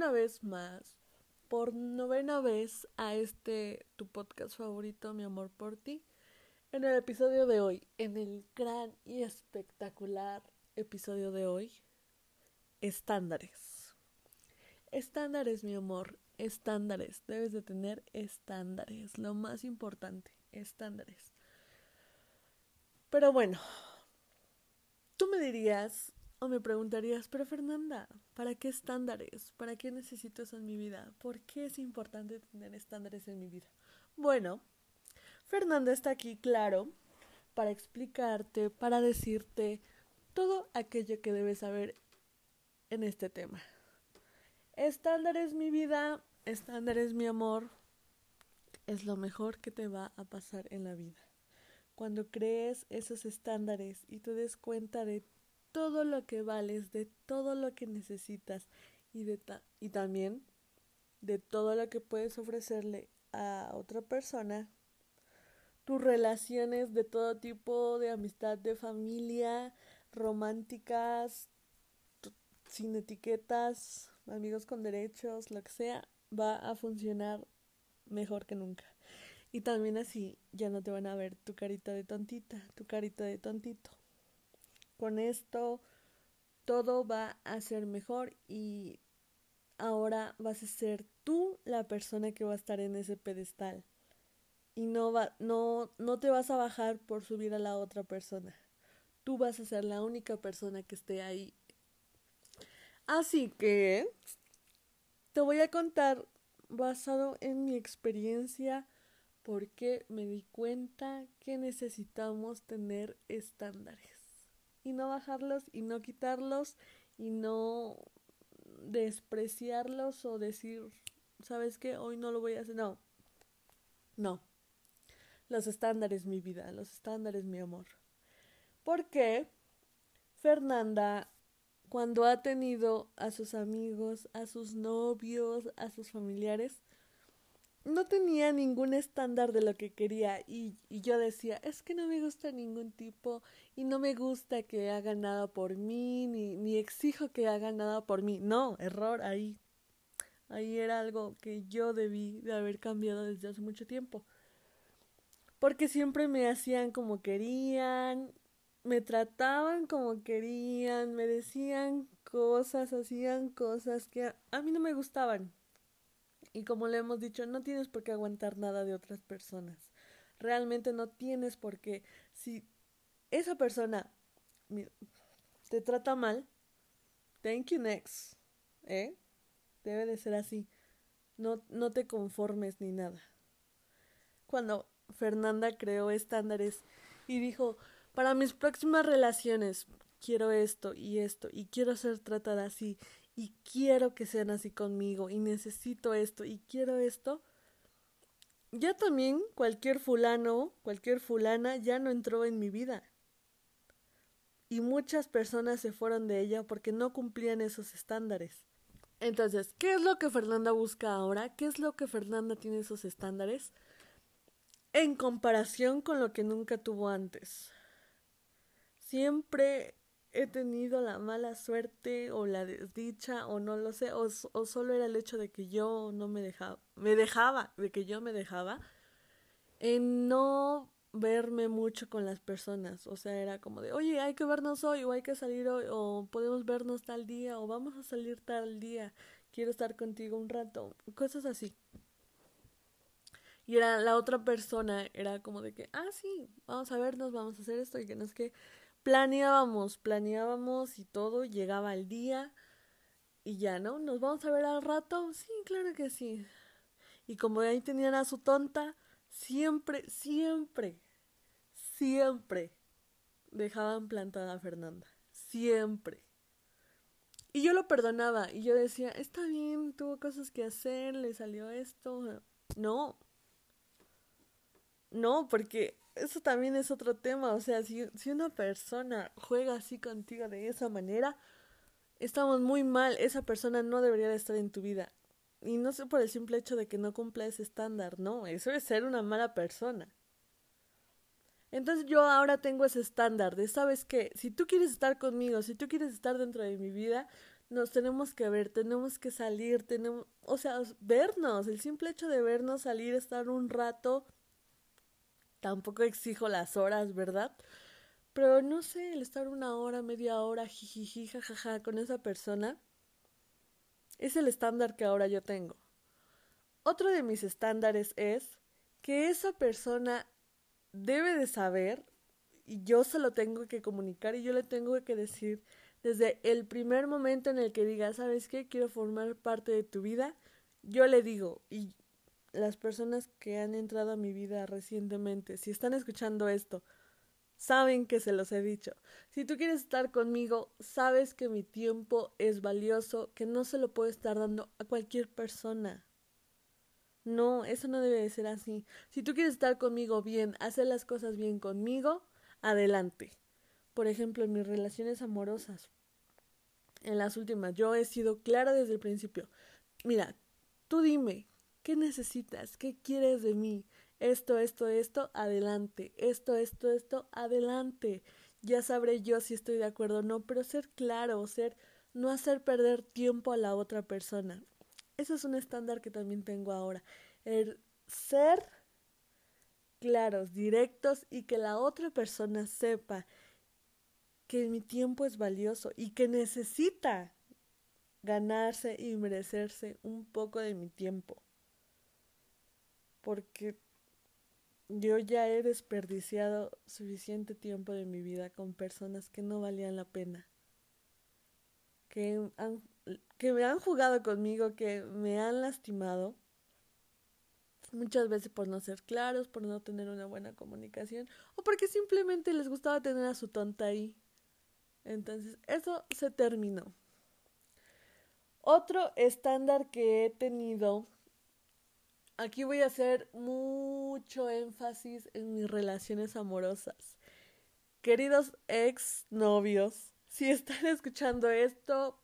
una vez más, por novena vez, a este tu podcast favorito, Mi Amor por Ti. En el episodio de hoy, en el gran y espectacular episodio de hoy, estándares. Estándares, mi amor, estándares. Debes de tener estándares, lo más importante, estándares. Pero bueno, tú me dirías o me preguntarías, pero Fernanda, ¿para qué estándares? ¿Para qué necesito eso en mi vida? ¿Por qué es importante tener estándares en mi vida? Bueno, Fernanda está aquí, claro, para explicarte, para decirte todo aquello que debes saber en este tema. Estándares mi vida, estándares mi amor, es lo mejor que te va a pasar en la vida. Cuando crees esos estándares y te des cuenta de todo lo que vales, de todo lo que necesitas y, de y también de todo lo que puedes ofrecerle a otra persona, tus relaciones de todo tipo, de amistad, de familia, románticas, sin etiquetas, amigos con derechos, lo que sea, va a funcionar mejor que nunca. Y también así ya no te van a ver tu carita de tontita, tu carita de tontito. Con esto todo va a ser mejor y ahora vas a ser tú la persona que va a estar en ese pedestal y no va no no te vas a bajar por subir a la otra persona. Tú vas a ser la única persona que esté ahí. Así que te voy a contar basado en mi experiencia porque me di cuenta que necesitamos tener estándares y no bajarlos y no quitarlos y no despreciarlos o decir, ¿sabes qué? Hoy no lo voy a hacer. No, no. Los estándares, mi vida, los estándares, mi amor. Porque Fernanda, cuando ha tenido a sus amigos, a sus novios, a sus familiares, no tenía ningún estándar de lo que quería y, y, yo decía, es que no me gusta ningún tipo y no me gusta que haga nada por mí, ni, ni exijo que haga nada por mí. No, error ahí. Ahí era algo que yo debí de haber cambiado desde hace mucho tiempo. Porque siempre me hacían como querían, me trataban como querían, me decían cosas, hacían cosas que a, mí no me gustaban. Y como le hemos dicho, no tienes por qué aguantar nada de otras personas. Realmente no tienes por qué. Si esa persona te trata mal, thank you next. ¿Eh? Debe de ser así. No, no te conformes ni nada. Cuando Fernanda creó estándares y dijo, para mis próximas relaciones quiero esto y esto y quiero ser tratada así y quiero que sean así conmigo y necesito esto y quiero esto, ya también cualquier fulano, cualquier fulana ya no entró en mi vida. Y muchas personas se fueron de ella porque no cumplían esos estándares. Entonces, ¿qué es lo que Fernanda busca ahora? ¿Qué es lo que Fernanda tiene esos estándares? En comparación con lo que nunca tuvo antes. Siempre he tenido la mala suerte o la desdicha o no lo sé o, o, solo era el hecho de que yo no me dejaba me dejaba de que yo me dejaba en no verme mucho con las personas. O sea era como de oye hay que vernos hoy o hay que salir hoy o podemos vernos tal día o vamos a salir tal día quiero estar contigo un rato cosas así. Y era la otra persona era como de que ah sí vamos a vernos vamos a hacer esto y que no es que planeábamos, planeábamos y todo, llegaba el día y ya, ¿no? ¿Nos vamos a ver al rato? Sí, claro que sí. Y como ahí tenían a su tonta, siempre, siempre, siempre dejaban plantada a Fernanda. Siempre. Y yo lo perdonaba y yo decía, está bien, tuvo cosas que hacer, le salió esto. No. No, porque eso también es otro tema. O sea, si, si una persona juega así contigo de esa manera, estamos muy mal. Esa persona no debería de estar en tu vida. Y no sé por el simple hecho de que no cumpla ese estándar, no. Eso es ser una mala persona. Entonces yo ahora tengo ese estándar de, ¿sabes qué? Si tú quieres estar conmigo, si tú quieres estar dentro de mi vida, nos tenemos que ver, tenemos que salir, tenemos, o sea, vernos, el simple hecho de vernos, salir, estar un rato, tampoco exijo las horas, ¿verdad? Pero no sé, el estar una hora, media hora, jijiji, jajaja, con esa persona, es el estándar que ahora yo tengo. Otro de mis estándares es que esa persona debe de saber y yo se lo tengo que comunicar y yo le tengo que decir desde el primer momento en el que diga, ¿sabes qué? Quiero formar parte de tu vida, yo le digo, y las personas que han entrado a mi vida recientemente, si están escuchando esto, saben que se los he dicho. Si tú quieres estar conmigo, sabes que mi tiempo es valioso, que no se lo puedo estar dando a cualquier persona. No, eso no debe de ser así. Si tú quieres estar conmigo bien, hacer las cosas bien conmigo, adelante. Por ejemplo, en mis relaciones amorosas, en las últimas, yo he sido clara desde el principio. Mira, tú dime, ¿qué necesitas? ¿Qué quieres de mí? Esto, esto, esto, adelante. Esto, esto, esto, adelante. Ya sabré yo si estoy de acuerdo o no, pero ser claro, ser, no hacer perder tiempo a la otra persona. Eso es un estándar que también tengo ahora. El ser claros, directos y que la otra persona sepa que mi tiempo es valioso y que necesita ganarse y merecerse un poco de mi tiempo. Porque yo ya he desperdiciado suficiente tiempo de mi vida con personas que no valían la pena. Que, han, que me han jugado conmigo, que me han lastimado muchas veces por no ser claros, por no tener una buena comunicación o porque simplemente les gustaba tener a su tonta ahí. Entonces, eso se terminó. Otro estándar que he tenido, aquí voy a hacer mucho énfasis en mis relaciones amorosas. Queridos ex novios, si están escuchando esto,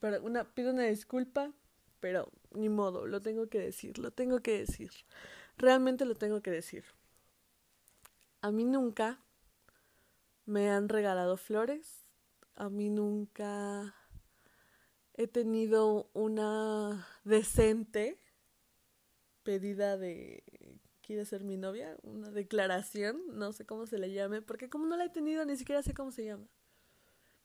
pero una, pido una disculpa, pero ni modo, lo tengo que decir, lo tengo que decir. Realmente lo tengo que decir. A mí nunca me han regalado flores. A mí nunca he tenido una decente pedida de quiere ser mi novia, una declaración, no sé cómo se le llame, porque como no la he tenido ni siquiera sé cómo se llama.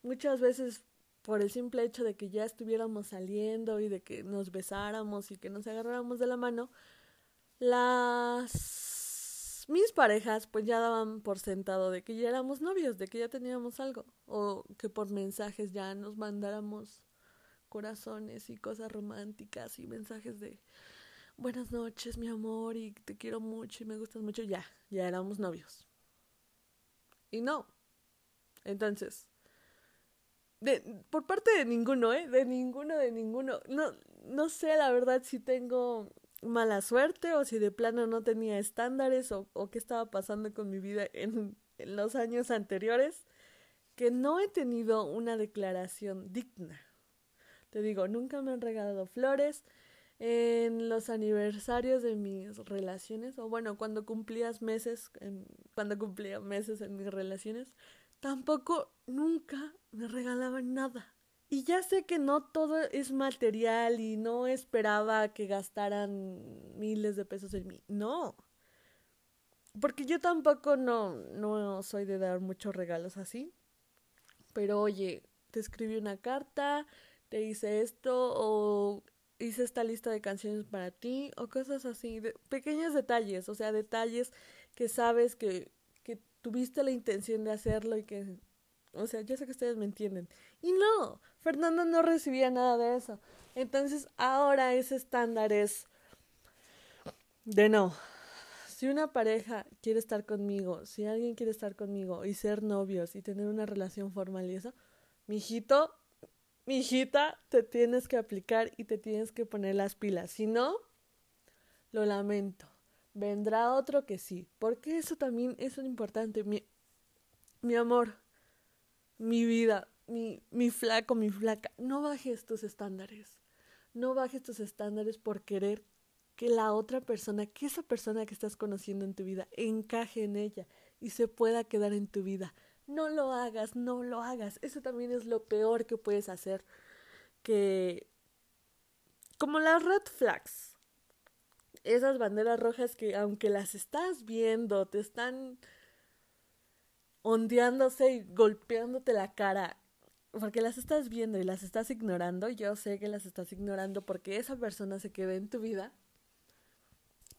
Muchas veces por el simple hecho de que ya estuviéramos saliendo y de que nos besáramos y que nos agarráramos de la mano, las mis parejas pues ya daban por sentado de que ya éramos novios, de que ya teníamos algo, o que por mensajes ya nos mandáramos corazones y cosas románticas y mensajes de buenas noches, mi amor, y te quiero mucho y me gustas mucho, ya, ya éramos novios. Y no. Entonces, de, por parte de ninguno, ¿eh? De ninguno, de ninguno. No, no sé la verdad si tengo mala suerte o si de plano no tenía estándares o, o qué estaba pasando con mi vida en, en los años anteriores, que no he tenido una declaración digna. Te digo, nunca me han regalado flores en los aniversarios de mis relaciones, o bueno, cuando cumplías meses, cuando cumplía meses en mis relaciones, tampoco nunca me regalaban nada. Y ya sé que no todo es material y no esperaba que gastaran miles de pesos en mí. No. Porque yo tampoco no, no soy de dar muchos regalos así. Pero oye, te escribí una carta, te hice esto o hice esta lista de canciones para ti o cosas así, de, pequeños detalles, o sea, detalles que sabes que tuviste la intención de hacerlo y que, o sea, yo sé que ustedes me entienden. Y no, Fernanda no recibía nada de eso. Entonces ahora ese estándar es de no. Si una pareja quiere estar conmigo, si alguien quiere estar conmigo y ser novios y tener una relación formal y eso, mijito, mijita, te tienes que aplicar y te tienes que poner las pilas. Si no, lo lamento vendrá otro que sí, porque eso también es importante. Mi, mi amor, mi vida, mi, mi flaco, mi flaca, no bajes tus estándares. No bajes tus estándares por querer que la otra persona, que esa persona que estás conociendo en tu vida, encaje en ella y se pueda quedar en tu vida. No lo hagas, no lo hagas. Eso también es lo peor que puedes hacer. Que... Como las red flags. Esas banderas rojas que aunque las estás viendo, te están ondeándose y golpeándote la cara, porque las estás viendo y las estás ignorando, yo sé que las estás ignorando porque esa persona se queda en tu vida,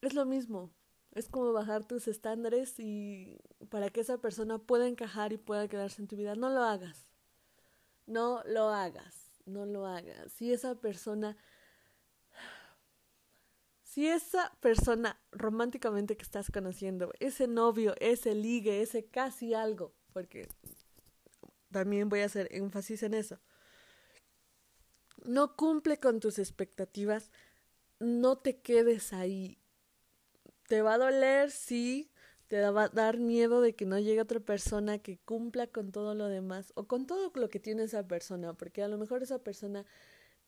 es lo mismo. Es como bajar tus estándares y para que esa persona pueda encajar y pueda quedarse en tu vida. No lo hagas. No lo hagas. No lo hagas. Si esa persona... Si esa persona románticamente que estás conociendo, ese novio, ese ligue, ese casi algo, porque también voy a hacer énfasis en eso, no cumple con tus expectativas, no te quedes ahí te va a doler, sí, te va a dar miedo de que no llegue otra persona que cumpla con todo lo demás o con todo lo que tiene esa persona, porque a lo mejor esa persona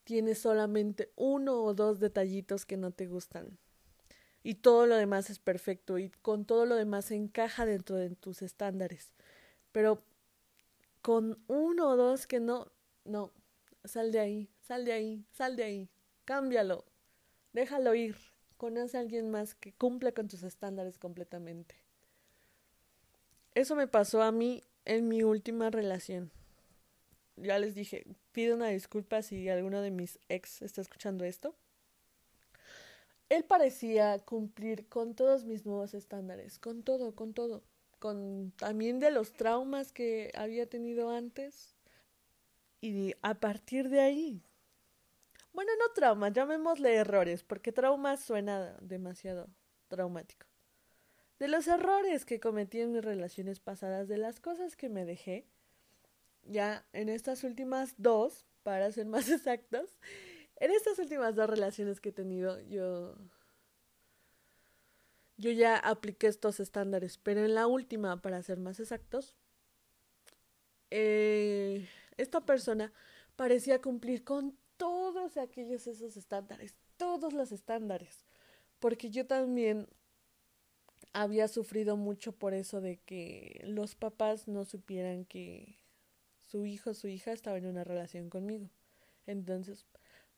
tiene solamente uno o dos detallitos que no te gustan y todo lo demás es perfecto y con todo lo demás encaja dentro de tus estándares. Pero con uno o dos que no, no, sal de ahí, sal de ahí, sal de ahí, cámbialo, déjalo ir. Conoce a alguien más que cumpla con tus estándares completamente. Eso me pasó a mí en mi última relación. Ya les dije, pido una disculpa si alguno de mis ex está escuchando esto. Él parecía cumplir con todos mis nuevos estándares, con todo, con todo, con también de los traumas que había tenido antes. Y a partir de ahí bueno, no traumas, llamémosle errores, porque trauma suena demasiado traumático. De los errores que cometí en mis relaciones pasadas, de las cosas que me dejé, ya en estas últimas dos, para ser más exactos, en estas últimas dos relaciones que he tenido, yo yo ya apliqué estos estándares, pero en la última, para ser más exactos, eh, esta persona parecía cumplir con todos aquellos esos estándares, todos los estándares, porque yo también había sufrido mucho por eso de que los papás no supieran que su hijo su hija estaba en una relación conmigo. Entonces,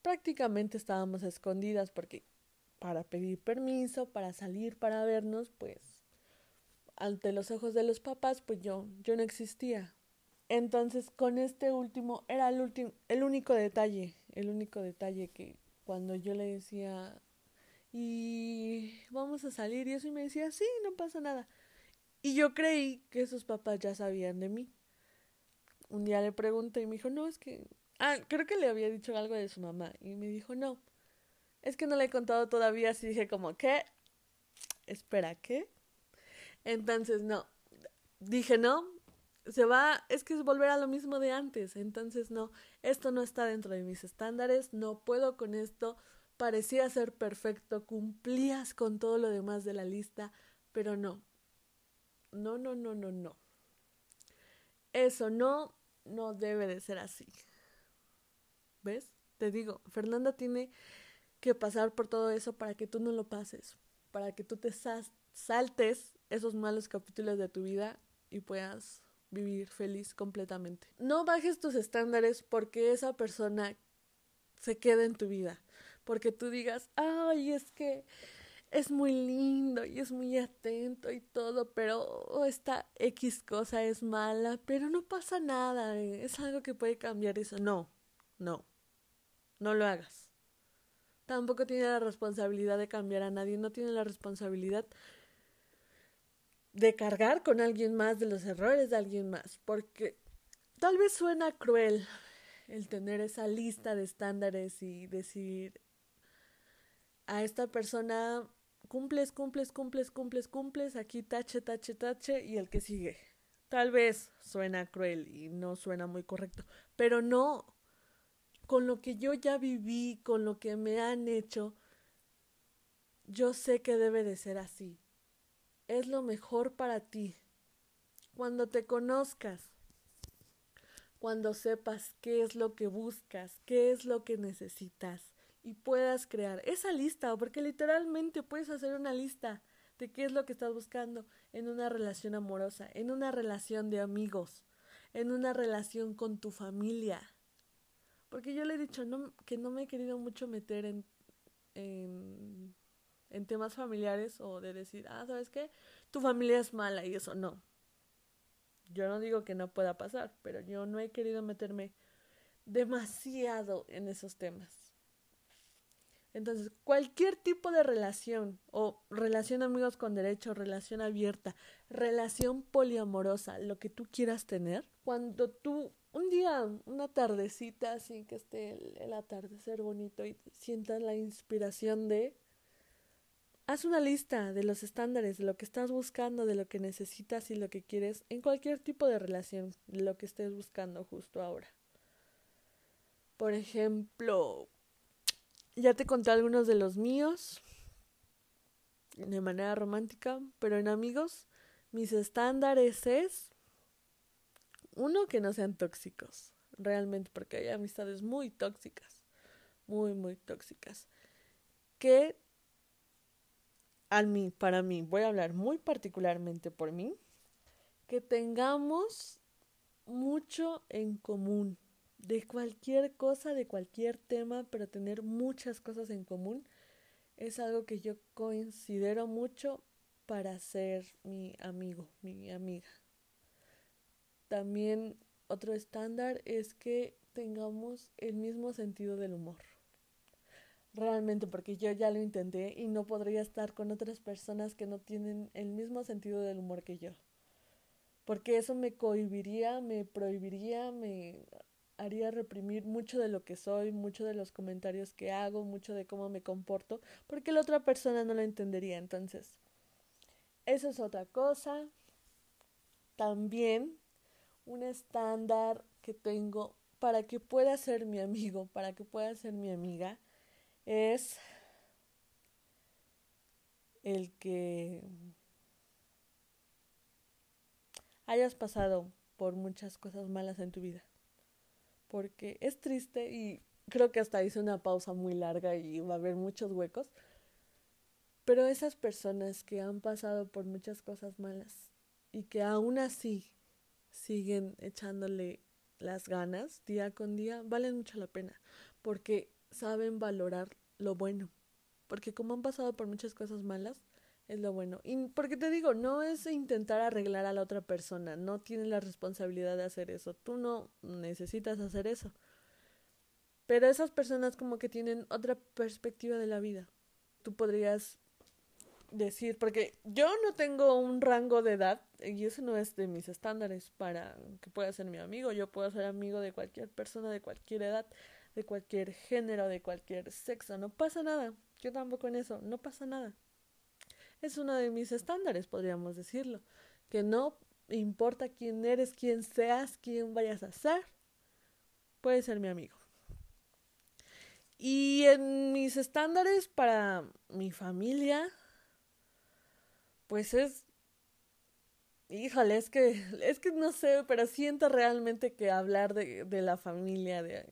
prácticamente estábamos escondidas porque para pedir permiso, para salir, para vernos, pues ante los ojos de los papás, pues yo yo no existía. Entonces, con este último era el último el único detalle el único detalle que cuando yo le decía, y vamos a salir y eso, y me decía, sí, no pasa nada. Y yo creí que sus papás ya sabían de mí. Un día le pregunté y me dijo, no, es que... Ah, creo que le había dicho algo de su mamá. Y me dijo, no, es que no le he contado todavía. Así dije como, ¿qué? Espera, ¿qué? Entonces, no. Dije, no, se va, es que es volver a lo mismo de antes, entonces no, esto no está dentro de mis estándares, no puedo con esto, parecía ser perfecto, cumplías con todo lo demás de la lista, pero no, no, no, no, no, no. Eso no, no debe de ser así. ¿Ves? Te digo, Fernanda tiene que pasar por todo eso para que tú no lo pases, para que tú te saltes esos malos capítulos de tu vida y puedas vivir feliz completamente. No bajes tus estándares porque esa persona se quede en tu vida. Porque tú digas, ay, es que es muy lindo y es muy atento y todo, pero esta X cosa es mala, pero no pasa nada, es algo que puede cambiar eso. No, no, no lo hagas. Tampoco tiene la responsabilidad de cambiar a nadie, no tiene la responsabilidad de cargar con alguien más de los errores de alguien más, porque tal vez suena cruel el tener esa lista de estándares y decir a esta persona cumples, cumples, cumples, cumples, cumples, aquí tache, tache, tache y el que sigue. Tal vez suena cruel y no suena muy correcto, pero no. Con lo que yo ya viví, con lo que me han hecho, yo sé que debe de ser así es lo mejor para ti. Cuando te conozcas, cuando sepas qué es lo que buscas, qué es lo que necesitas y puedas crear esa lista, porque literalmente puedes hacer una lista de qué es lo que estás buscando en una relación amorosa, en una relación de amigos, en una relación con tu familia. Porque yo le he dicho que no me he querido mucho meter en, en temas familiares o de decir, ah, ¿sabes qué? Tu familia es mala y eso no. Yo no digo que no pueda pasar, pero yo no he querido meterme demasiado en esos temas. Entonces, cualquier tipo de relación, o relación amigos con derecho, relación abierta, relación poliamorosa, lo que tú quieras tener, cuando tú un día, una tardecita, así que esté el, el atardecer bonito y sientas la inspiración de, haz una lista de los estándares, de lo que estás buscando, de lo que necesitas y lo que quieres en cualquier tipo de relación, lo que estés buscando justo ahora. Por ejemplo, ya te conté algunos de los míos de manera romántica, pero en amigos, mis estándares es uno que no sean tóxicos, realmente, porque hay amistades muy tóxicas, muy, muy tóxicas, que a mí, para mí, voy a hablar muy particularmente por mí, que tengamos mucho en común de cualquier cosa, de cualquier tema, pero tener muchas cosas en común es algo que yo considero mucho para ser mi amigo, mi amiga. También otro estándar es que tengamos el mismo sentido del humor. Realmente, porque yo ya lo intenté y no podría estar con otras personas que no tienen el mismo sentido del humor que yo. Porque eso me cohibiría, me prohibiría, me haría reprimir mucho de lo que soy, mucho de los comentarios que hago, mucho de cómo me comporto, porque la otra persona no lo entendería. Entonces, eso es otra cosa. También un estándar que tengo para que pueda ser mi amigo, para que pueda ser mi amiga, es el que hayas pasado por muchas cosas malas en tu vida porque es triste y creo que hasta hice una pausa muy larga y va a haber muchos huecos. Pero esas personas que han pasado por muchas cosas malas y que aún así siguen echándole las ganas día con día, valen mucho la pena porque saben valorar lo bueno. Porque como han pasado por muchas cosas malas, es lo bueno. Y porque te digo, no es intentar arreglar a la otra persona, no tienes la responsabilidad de hacer eso, tú no necesitas hacer eso. Pero esas personas como que tienen otra perspectiva de la vida. Tú podrías decir, porque yo no tengo un rango de edad y eso no es de mis estándares para que pueda ser mi amigo. Yo puedo ser amigo de cualquier persona de cualquier edad, de cualquier género, de cualquier sexo. No pasa nada. Yo tampoco en eso. No pasa nada es uno de mis estándares, podríamos decirlo, que no importa quién eres, quién seas, quién vayas a ser, puedes ser mi amigo. Y en mis estándares para mi familia, pues es Híjole, es que, es que no sé, pero siento realmente que hablar de, de la familia, de,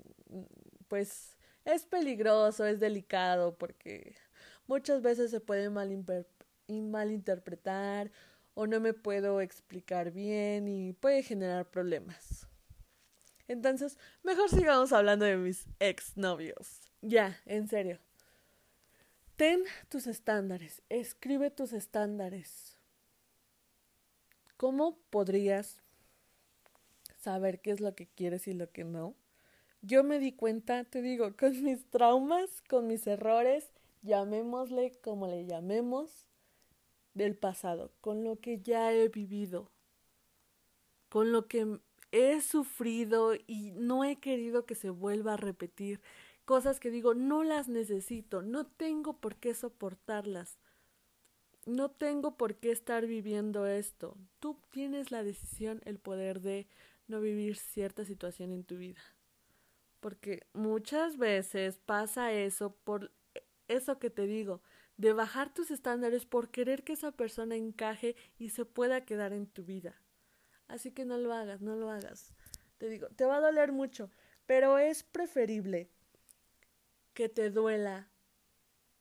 pues es peligroso, es delicado, porque muchas veces se puede malinterpretar o no me puedo explicar bien y puede generar problemas. Entonces, mejor sigamos hablando de mis exnovios. Ya, en serio. Ten tus estándares, escribe tus estándares. ¿Cómo podrías saber qué es lo que quieres y lo que no? Yo me di cuenta, te digo, con mis traumas, con mis errores, llamémosle como le llamemos, del pasado, con lo que ya he vivido, con lo que he sufrido y no he querido que se vuelva a repetir, cosas que digo, no las necesito, no tengo por qué soportarlas, no tengo por qué estar viviendo esto. Tú tienes la decisión, el poder de no vivir cierta situación en tu vida. Porque muchas veces pasa eso por eso que te digo, de bajar tus estándares por querer que esa persona encaje y se pueda quedar en tu vida. Así que no lo hagas, no lo hagas. Te digo, te va a doler mucho, pero es preferible que te duela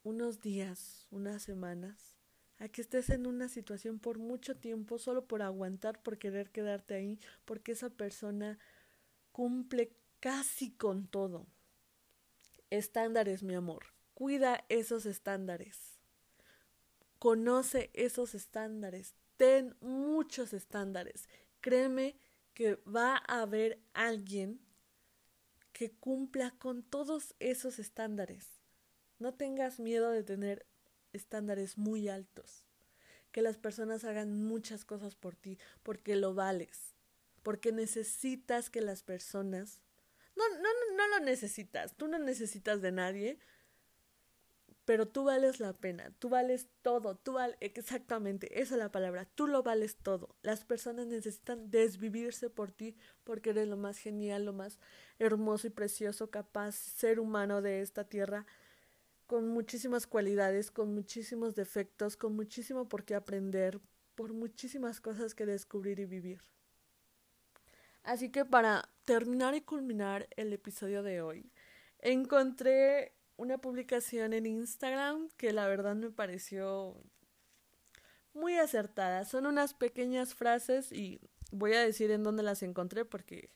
unos días, unas semanas, a que estés en una situación por mucho tiempo solo por aguantar, por querer quedarte ahí, porque esa persona cumple casi con todo. Estándares, mi amor. Cuida esos estándares. Conoce esos estándares. Ten muchos estándares. Créeme que va a haber alguien que cumpla con todos esos estándares. No tengas miedo de tener estándares muy altos. Que las personas hagan muchas cosas por ti porque lo vales. Porque necesitas que las personas... No, no, no lo necesitas. Tú no necesitas de nadie. Pero tú vales la pena. Tú vales todo. Tú vales... Exactamente. Esa es la palabra. Tú lo vales todo. Las personas necesitan desvivirse por ti porque eres lo más genial, lo más hermoso y precioso, capaz, ser humano de esta tierra con muchísimas cualidades, con muchísimos defectos, con muchísimo por qué aprender, por muchísimas cosas que descubrir y vivir. Así que para terminar y culminar el episodio de hoy, encontré una publicación en Instagram que la verdad me pareció muy acertada. Son unas pequeñas frases y voy a decir en dónde las encontré porque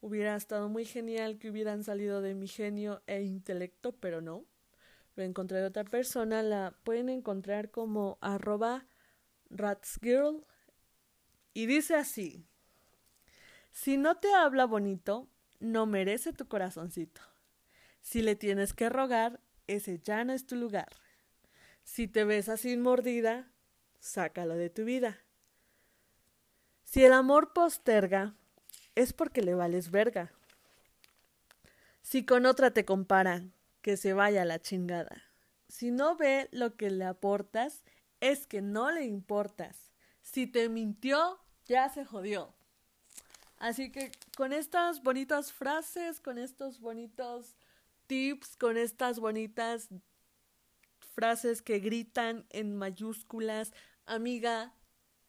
hubiera estado muy genial que hubieran salido de mi genio e intelecto, pero no lo encontré de otra persona, la pueden encontrar como arroba ratsgirl y dice así, si no te habla bonito, no merece tu corazoncito. Si le tienes que rogar, ese ya no es tu lugar. Si te besas sin mordida, sácalo de tu vida. Si el amor posterga, es porque le vales verga. Si con otra te comparan, que se vaya la chingada. Si no ve lo que le aportas, es que no le importas. Si te mintió, ya se jodió. Así que con estas bonitas frases, con estos bonitos tips, con estas bonitas frases que gritan en mayúsculas, amiga,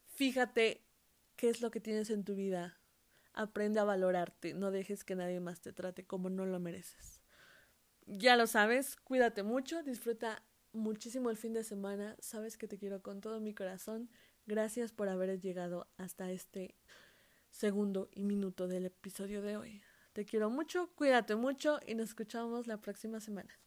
fíjate qué es lo que tienes en tu vida. Aprende a valorarte, no dejes que nadie más te trate como no lo mereces ya lo sabes, cuídate mucho, disfruta muchísimo el fin de semana, sabes que te quiero con todo mi corazón. Gracias por haber llegado hasta este segundo y minuto del episodio de hoy. Te quiero mucho, cuídate mucho y nos escuchamos la próxima semana.